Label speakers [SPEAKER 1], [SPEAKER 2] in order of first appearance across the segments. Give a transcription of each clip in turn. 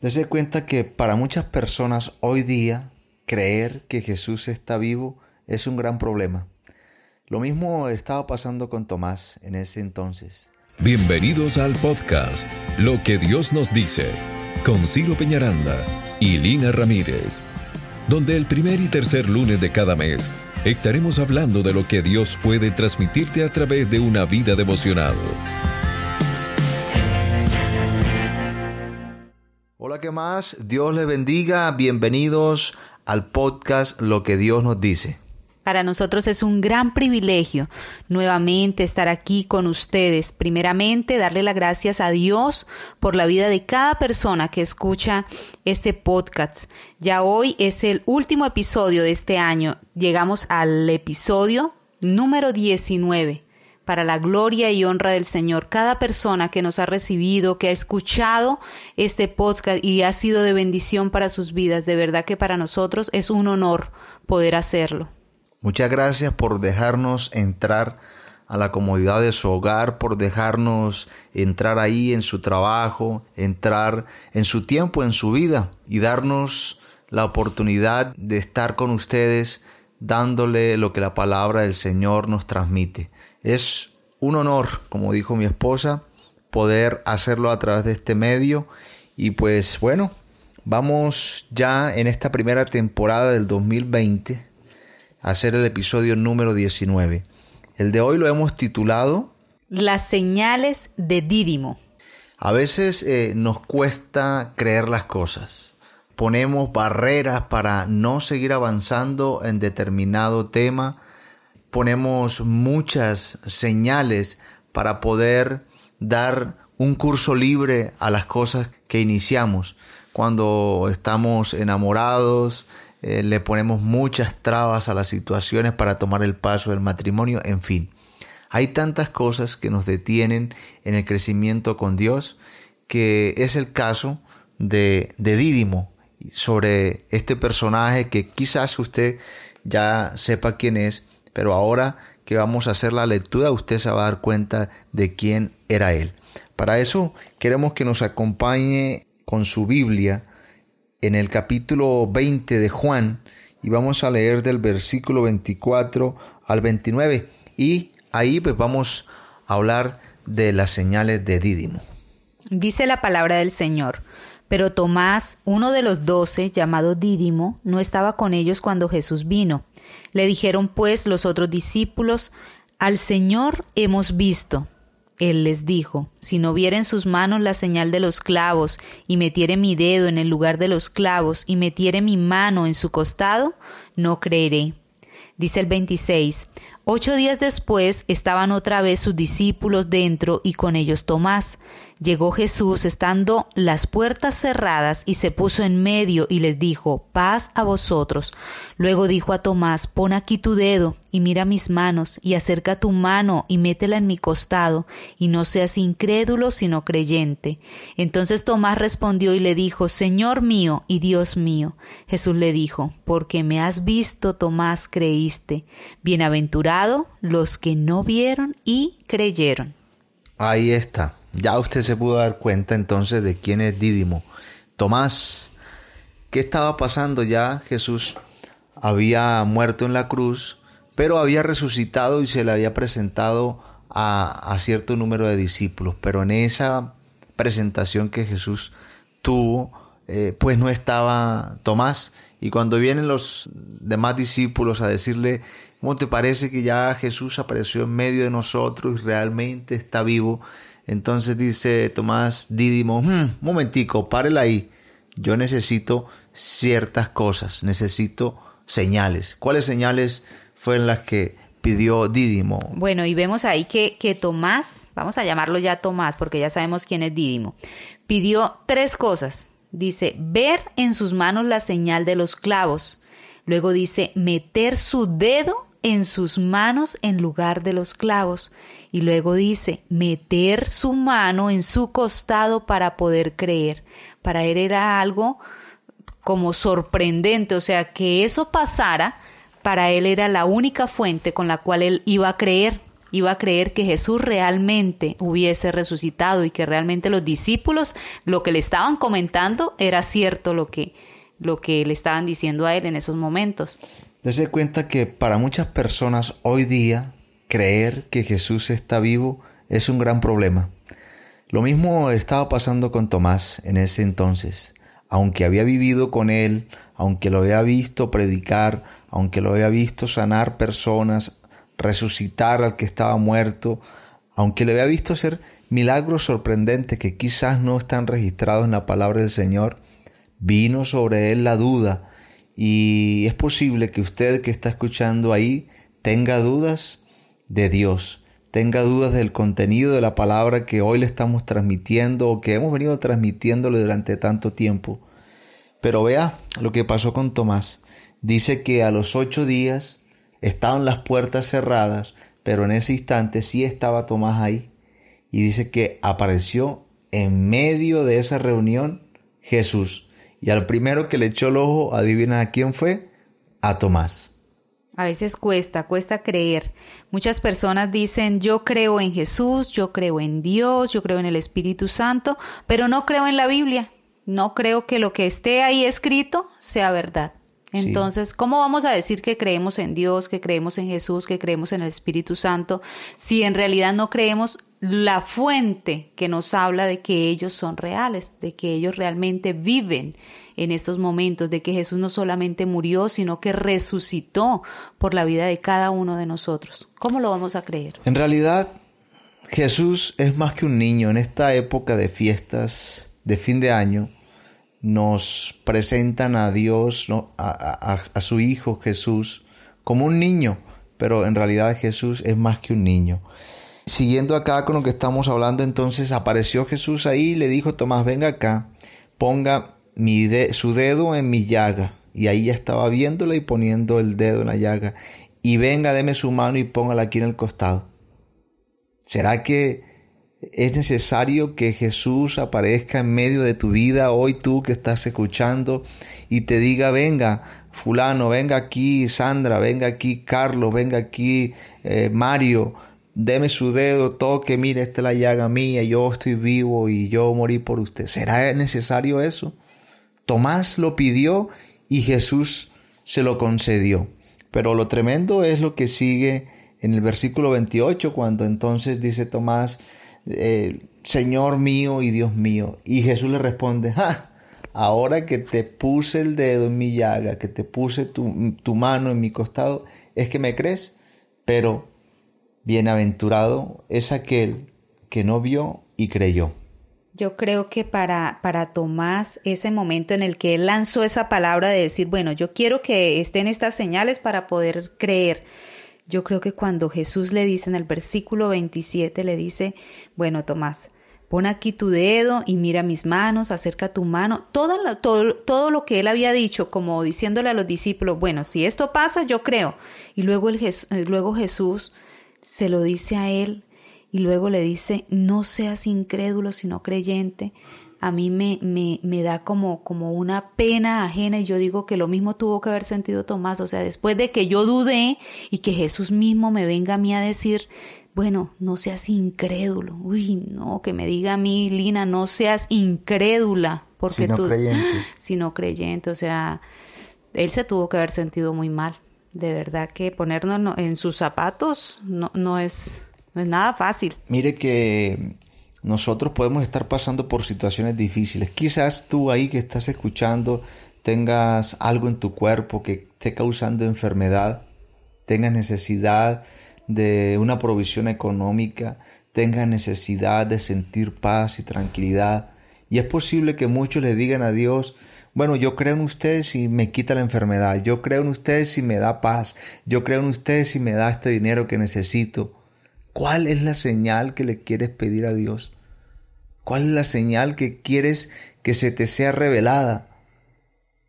[SPEAKER 1] Dese cuenta que para muchas personas hoy día creer que Jesús está vivo es un gran problema. Lo mismo estaba pasando con Tomás en ese entonces.
[SPEAKER 2] Bienvenidos al podcast Lo que Dios nos dice con Ciro Peñaranda y Lina Ramírez, donde el primer y tercer lunes de cada mes estaremos hablando de lo que Dios puede transmitirte a través de una vida devocional.
[SPEAKER 1] Hola, ¿qué más? Dios les bendiga. Bienvenidos al podcast Lo que Dios nos dice.
[SPEAKER 3] Para nosotros es un gran privilegio nuevamente estar aquí con ustedes. Primeramente, darle las gracias a Dios por la vida de cada persona que escucha este podcast. Ya hoy es el último episodio de este año. Llegamos al episodio número 19 para la gloria y honra del Señor. Cada persona que nos ha recibido, que ha escuchado este podcast y ha sido de bendición para sus vidas, de verdad que para nosotros es un honor poder hacerlo.
[SPEAKER 1] Muchas gracias por dejarnos entrar a la comodidad de su hogar, por dejarnos entrar ahí en su trabajo, entrar en su tiempo, en su vida y darnos la oportunidad de estar con ustedes dándole lo que la palabra del Señor nos transmite. Es un honor, como dijo mi esposa, poder hacerlo a través de este medio. Y pues bueno, vamos ya en esta primera temporada del 2020 a hacer el episodio número 19. El de hoy lo hemos titulado
[SPEAKER 3] Las señales de Dídimo.
[SPEAKER 1] A veces eh, nos cuesta creer las cosas. Ponemos barreras para no seguir avanzando en determinado tema ponemos muchas señales para poder dar un curso libre a las cosas que iniciamos. Cuando estamos enamorados, eh, le ponemos muchas trabas a las situaciones para tomar el paso del matrimonio, en fin. Hay tantas cosas que nos detienen en el crecimiento con Dios que es el caso de, de Dídimo, sobre este personaje que quizás usted ya sepa quién es, pero ahora que vamos a hacer la lectura, usted se va a dar cuenta de quién era él. Para eso queremos que nos acompañe con su Biblia en el capítulo 20 de Juan y vamos a leer del versículo 24 al 29 y ahí pues vamos a hablar de las señales de Dídimo.
[SPEAKER 3] Dice la palabra del Señor. Pero Tomás, uno de los doce, llamado Dídimo, no estaba con ellos cuando Jesús vino. Le dijeron pues los otros discípulos, Al Señor hemos visto. Él les dijo, Si no viera en sus manos la señal de los clavos, y metiere mi dedo en el lugar de los clavos, y metiere mi mano en su costado, no creeré. Dice el 26, Ocho días después estaban otra vez sus discípulos dentro y con ellos Tomás. Llegó Jesús estando las puertas cerradas y se puso en medio y les dijo, paz a vosotros. Luego dijo a Tomás, pon aquí tu dedo y mira mis manos y acerca tu mano y métela en mi costado y no seas incrédulo sino creyente. Entonces Tomás respondió y le dijo, Señor mío y Dios mío. Jesús le dijo, porque me has visto, Tomás, creíste. Bienaventurado los que no vieron y creyeron.
[SPEAKER 1] Ahí está. Ya usted se pudo dar cuenta entonces de quién es Dídimo. Tomás, ¿qué estaba pasando? Ya Jesús había muerto en la cruz, pero había resucitado y se le había presentado a, cierto número de discípulos. Pero en esa presentación que Jesús tuvo, eh, pues no estaba Tomás. Y cuando vienen los demás discípulos a decirle, ¿cómo te parece que ya Jesús apareció en medio de nosotros y realmente está vivo? Entonces dice Tomás Dídimo, hmm, momentico, párela ahí. Yo necesito ciertas cosas, necesito señales. ¿Cuáles señales fueron las que pidió Dídimo?
[SPEAKER 3] Bueno, y vemos ahí que, que Tomás, vamos a llamarlo ya Tomás porque ya sabemos quién es Dídimo, pidió tres cosas. Dice, ver en sus manos la señal de los clavos. Luego dice, meter su dedo en sus manos en lugar de los clavos. Y luego dice, meter su mano en su costado para poder creer. Para él era algo como sorprendente, o sea, que eso pasara, para él era la única fuente con la cual él iba a creer. iba a creer que Jesús realmente hubiese resucitado y que realmente los discípulos lo que le estaban comentando era cierto lo que, lo que le estaban diciendo a él en esos momentos.
[SPEAKER 1] Dese cuenta que para muchas personas hoy día creer que Jesús está vivo es un gran problema. Lo mismo estaba pasando con Tomás en ese entonces. Aunque había vivido con él, aunque lo había visto predicar, aunque lo había visto sanar personas, resucitar al que estaba muerto, aunque le había visto hacer milagros sorprendentes que quizás no están registrados en la palabra del Señor, vino sobre él la duda y es posible que usted que está escuchando ahí tenga dudas de Dios, tenga dudas del contenido de la palabra que hoy le estamos transmitiendo o que hemos venido transmitiéndole durante tanto tiempo. Pero vea lo que pasó con Tomás. Dice que a los ocho días estaban las puertas cerradas, pero en ese instante sí estaba Tomás ahí. Y dice que apareció en medio de esa reunión Jesús. Y al primero que le echó el ojo, adivina a quién fue, a Tomás.
[SPEAKER 3] A veces cuesta, cuesta creer. Muchas personas dicen, yo creo en Jesús, yo creo en Dios, yo creo en el Espíritu Santo, pero no creo en la Biblia. No creo que lo que esté ahí escrito sea verdad. Entonces, ¿cómo vamos a decir que creemos en Dios, que creemos en Jesús, que creemos en el Espíritu Santo, si en realidad no creemos la fuente que nos habla de que ellos son reales, de que ellos realmente viven en estos momentos, de que Jesús no solamente murió, sino que resucitó por la vida de cada uno de nosotros? ¿Cómo lo vamos a creer?
[SPEAKER 1] En realidad, Jesús es más que un niño en esta época de fiestas de fin de año nos presentan a Dios, a, su Hijo Jesús, como un niño, pero en realidad Jesús es más que un niño. Siguiendo acá con lo que estamos hablando, entonces apareció Jesús ahí y le dijo, Tomás, venga acá, ponga su dedo en mi llaga. Y ahí ya estaba viéndola y poniendo el dedo en la llaga. Y venga, deme su mano y póngala aquí en el costado. ¿Será que es necesario que Jesús aparezca en medio de tu vida hoy tú que estás escuchando y te diga, venga, fulano, venga aquí, Sandra, venga aquí, Carlos, venga aquí, eh, Mario, deme su dedo, toque, mire, esta es la llaga mía, yo estoy vivo y yo morí por usted. ¿Será necesario eso? Tomás lo pidió y Jesús se lo concedió. Pero lo tremendo es lo que sigue en el versículo 28, cuando entonces dice Tomás, eh, Señor mío y Dios mío. Y Jesús le responde, ahora que te puse el dedo en mi llaga, que te puse tu, tu mano en mi costado, es que me crees. Pero bienaventurado es aquel que no vio y creyó.
[SPEAKER 3] Yo creo que para, para Tomás, ese momento en el que él lanzó esa palabra de decir, bueno, yo quiero que estén estas señales para poder creer, yo creo que cuando Jesús le dice en el versículo 27, le dice, bueno, Tomás, pon aquí tu dedo y mira mis manos, acerca tu mano, todo, todo, todo, lo que él había dicho, como diciéndole a los discípulos, bueno, si esto pasa, yo creo. Y luego, el, luego Jesús se lo dice a él y luego le dice, no seas incrédulo, sino creyente a mí me, me, me, da como, como una pena ajena y yo digo que lo mismo tuvo que haber sentido Tomás, o sea, después de que yo dudé y que Jesús mismo me venga a mí a decir, bueno, no seas incrédulo, uy, no, que me diga a mí, Lina, no seas incrédula, porque
[SPEAKER 1] sino
[SPEAKER 3] tú,
[SPEAKER 1] creyente.
[SPEAKER 3] sino creyente, o sea, él se tuvo que haber sentido muy mal, de verdad que ponernos en sus zapatos no, no es, no es nada fácil.
[SPEAKER 1] Mire que nosotros podemos estar pasando por situaciones difíciles. Quizás tú ahí que estás escuchando tengas algo en tu cuerpo que esté causando enfermedad, tengas necesidad de una provisión económica, tengas necesidad de sentir paz y tranquilidad. Y es posible que muchos le digan a Dios, bueno, yo creo en usted si me quita la enfermedad, yo creo en usted si me da paz, yo creo en usted si me da este dinero que necesito. ¿Cuál es la señal que le quieres pedir a Dios? ¿Cuál es la señal que quieres que se te sea revelada?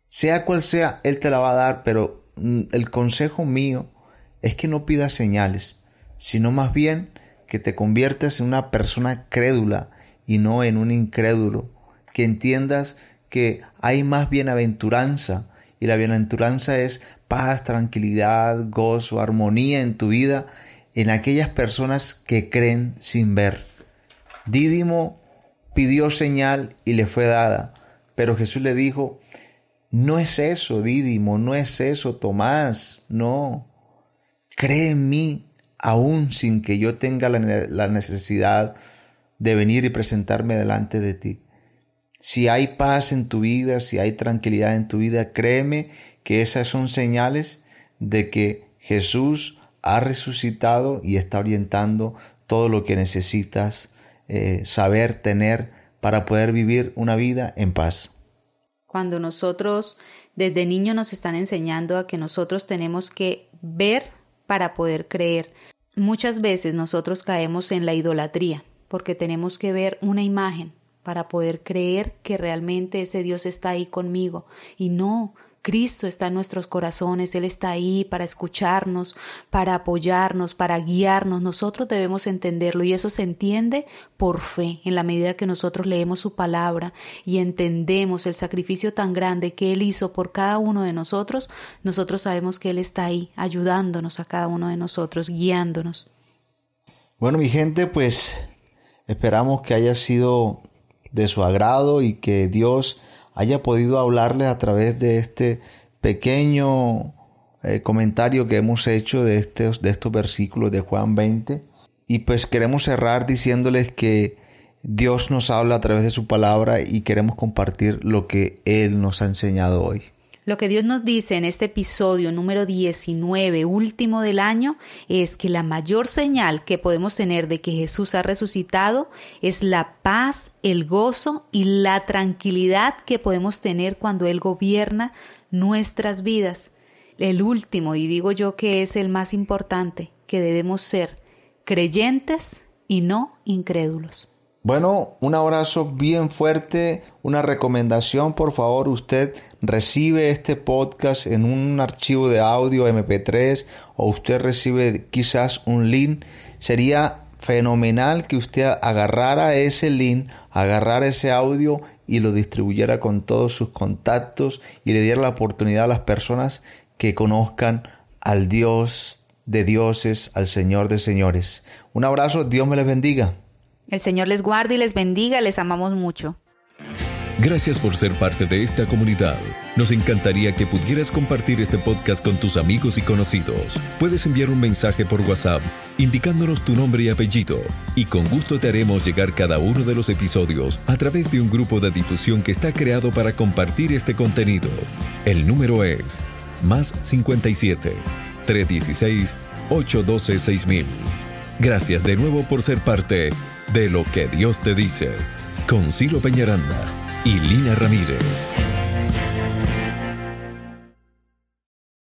[SPEAKER 1] Sea cual sea, Él te la va a dar, pero mm, el consejo mío es que no pidas señales, sino más bien que te conviertas en una persona crédula y no en un incrédulo, que entiendas que hay más bienaventuranza y la bienaventuranza es paz, tranquilidad, gozo, armonía en tu vida en aquellas personas que creen sin ver. Dídimo pidió señal y le fue dada, pero Jesús le dijo, no es eso, Dídimo, no es eso, Tomás, no. Cree en mí, aún sin que yo tenga la necesidad de venir y presentarme delante de ti. Si hay paz en tu vida, si hay tranquilidad en tu vida, créeme que esas son señales de que Jesús ha resucitado y está orientando todo lo que necesitas eh, saber, tener para poder vivir una vida en paz.
[SPEAKER 3] Cuando nosotros desde niño nos están enseñando a que nosotros tenemos que ver para poder creer, muchas veces nosotros caemos en la idolatría porque tenemos que ver una imagen para poder creer que realmente ese Dios está ahí conmigo. Y no, Cristo está en nuestros corazones, Él está ahí para escucharnos, para apoyarnos, para guiarnos. Nosotros debemos entenderlo y eso se entiende por fe, en la medida que nosotros leemos su palabra y entendemos el sacrificio tan grande que Él hizo por cada uno de nosotros, nosotros sabemos que Él está ahí ayudándonos a cada uno de nosotros, guiándonos.
[SPEAKER 1] Bueno, mi gente, pues Esperamos que haya sido de su agrado y que Dios haya podido hablarles a través de este pequeño eh, comentario que hemos hecho de estos, de estos versículos de Juan 20. Y pues queremos cerrar diciéndoles que Dios nos habla a través de su palabra y queremos compartir lo que Él nos ha enseñado hoy.
[SPEAKER 3] Lo que Dios nos dice en este episodio número 19, último del año, es que la mayor señal que podemos tener de que Jesús ha resucitado es la paz, el gozo y la tranquilidad que podemos tener cuando Él gobierna nuestras vidas. El último, y digo yo que es el más importante, que debemos ser creyentes y no incrédulos.
[SPEAKER 1] Bueno, un abrazo bien fuerte, una recomendación, por favor, usted recibe este podcast en un archivo de audio MP3 o usted recibe quizás un link, sería fenomenal que usted agarrara ese link, agarrara ese audio y lo distribuyera con todos sus contactos y le diera la oportunidad a las personas que conozcan al Dios de dioses, al Señor de señores. Un abrazo, Dios me les bendiga.
[SPEAKER 3] El Señor les guarde y les bendiga, les amamos mucho.
[SPEAKER 2] Gracias por ser parte de esta comunidad. Nos encantaría que pudieras compartir este podcast con tus amigos y conocidos. Puedes enviar un mensaje por WhatsApp indicándonos tu nombre y apellido y con gusto te haremos llegar cada uno de los episodios a través de un grupo de difusión que está creado para compartir este contenido. El número es más 57 316 812 6000. Gracias de nuevo por ser parte de lo que Dios te dice, con Ciro Peñaranda y Lina Ramírez.